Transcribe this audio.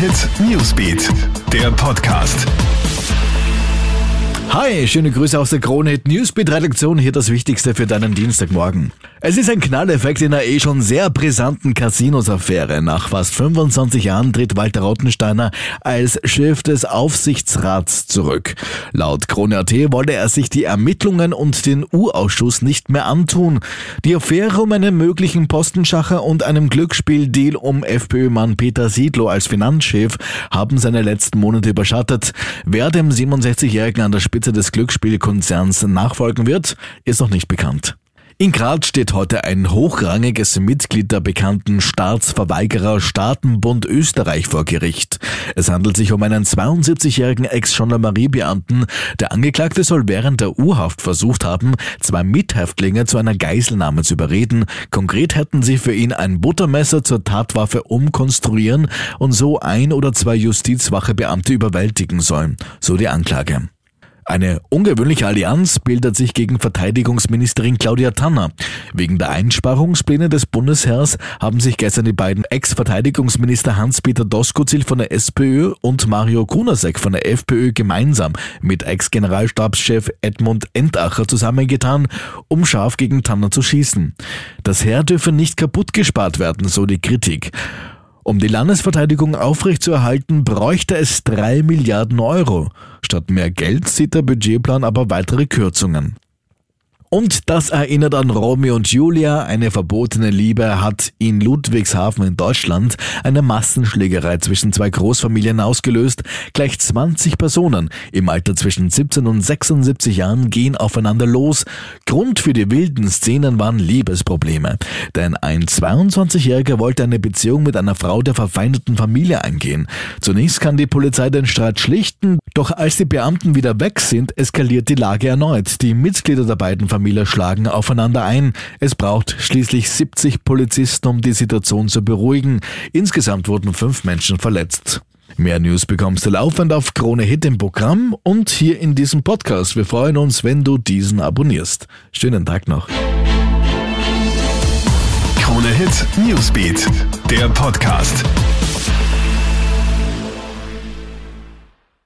Hit Newsbeat, der Podcast. Hi, schöne Grüße aus der Krone Hit Newsbeat Redaktion. Hier das Wichtigste für deinen Dienstagmorgen. Es ist ein Knalleffekt in der eh schon sehr brisanten Casinos-Affäre. Nach fast 25 Jahren tritt Walter Rottensteiner als Chef des Aufsichtsrats zurück. Laut Krone.at wolle er sich die Ermittlungen und den U-Ausschuss nicht mehr antun. Die Affäre um einen möglichen Postenschacher und einem Glücksspieldeal um FPÖ-Mann Peter Siedlow als Finanzchef haben seine letzten Monate überschattet. Wer dem 67-Jährigen an der Spitze des Glücksspielkonzerns nachfolgen wird, ist noch nicht bekannt. In Graz steht heute ein hochrangiges Mitglied der bekannten Staatsverweigerer Staatenbund Österreich vor Gericht. Es handelt sich um einen 72-jährigen Ex-Gendarmeriebeamten. Der Angeklagte soll während der U-Haft versucht haben, zwei Mithäftlinge zu einer Geiselnahme zu überreden. Konkret hätten sie für ihn ein Buttermesser zur Tatwaffe umkonstruieren und so ein oder zwei Justizwachebeamte überwältigen sollen, so die Anklage. Eine ungewöhnliche Allianz bildet sich gegen Verteidigungsministerin Claudia Tanner. Wegen der Einsparungspläne des Bundesheers haben sich gestern die beiden Ex-Verteidigungsminister Hans-Peter Doskozil von der SPÖ und Mario Kunasek von der FPÖ gemeinsam mit Ex-Generalstabschef Edmund Entacher zusammengetan, um scharf gegen Tanner zu schießen. Das Heer dürfe nicht kaputt gespart werden, so die Kritik. Um die Landesverteidigung aufrechtzuerhalten, bräuchte es drei Milliarden Euro. Statt mehr Geld sieht der Budgetplan aber weitere Kürzungen. Und das erinnert an Romeo und Julia. Eine verbotene Liebe hat in Ludwigshafen in Deutschland eine Massenschlägerei zwischen zwei Großfamilien ausgelöst. Gleich 20 Personen im Alter zwischen 17 und 76 Jahren gehen aufeinander los. Grund für die wilden Szenen waren Liebesprobleme. Denn ein 22-Jähriger wollte eine Beziehung mit einer Frau der verfeindeten Familie eingehen. Zunächst kann die Polizei den Streit schlichten, doch als die Beamten wieder weg sind, eskaliert die Lage erneut. Die Mitglieder der beiden Familien Familie schlagen aufeinander ein. Es braucht schließlich 70 Polizisten, um die Situation zu beruhigen. Insgesamt wurden fünf Menschen verletzt. Mehr News bekommst du laufend auf Krone Hit im Programm und hier in diesem Podcast. Wir freuen uns, wenn du diesen abonnierst. Schönen Tag noch. Krone Hit Newsbeat, der Podcast.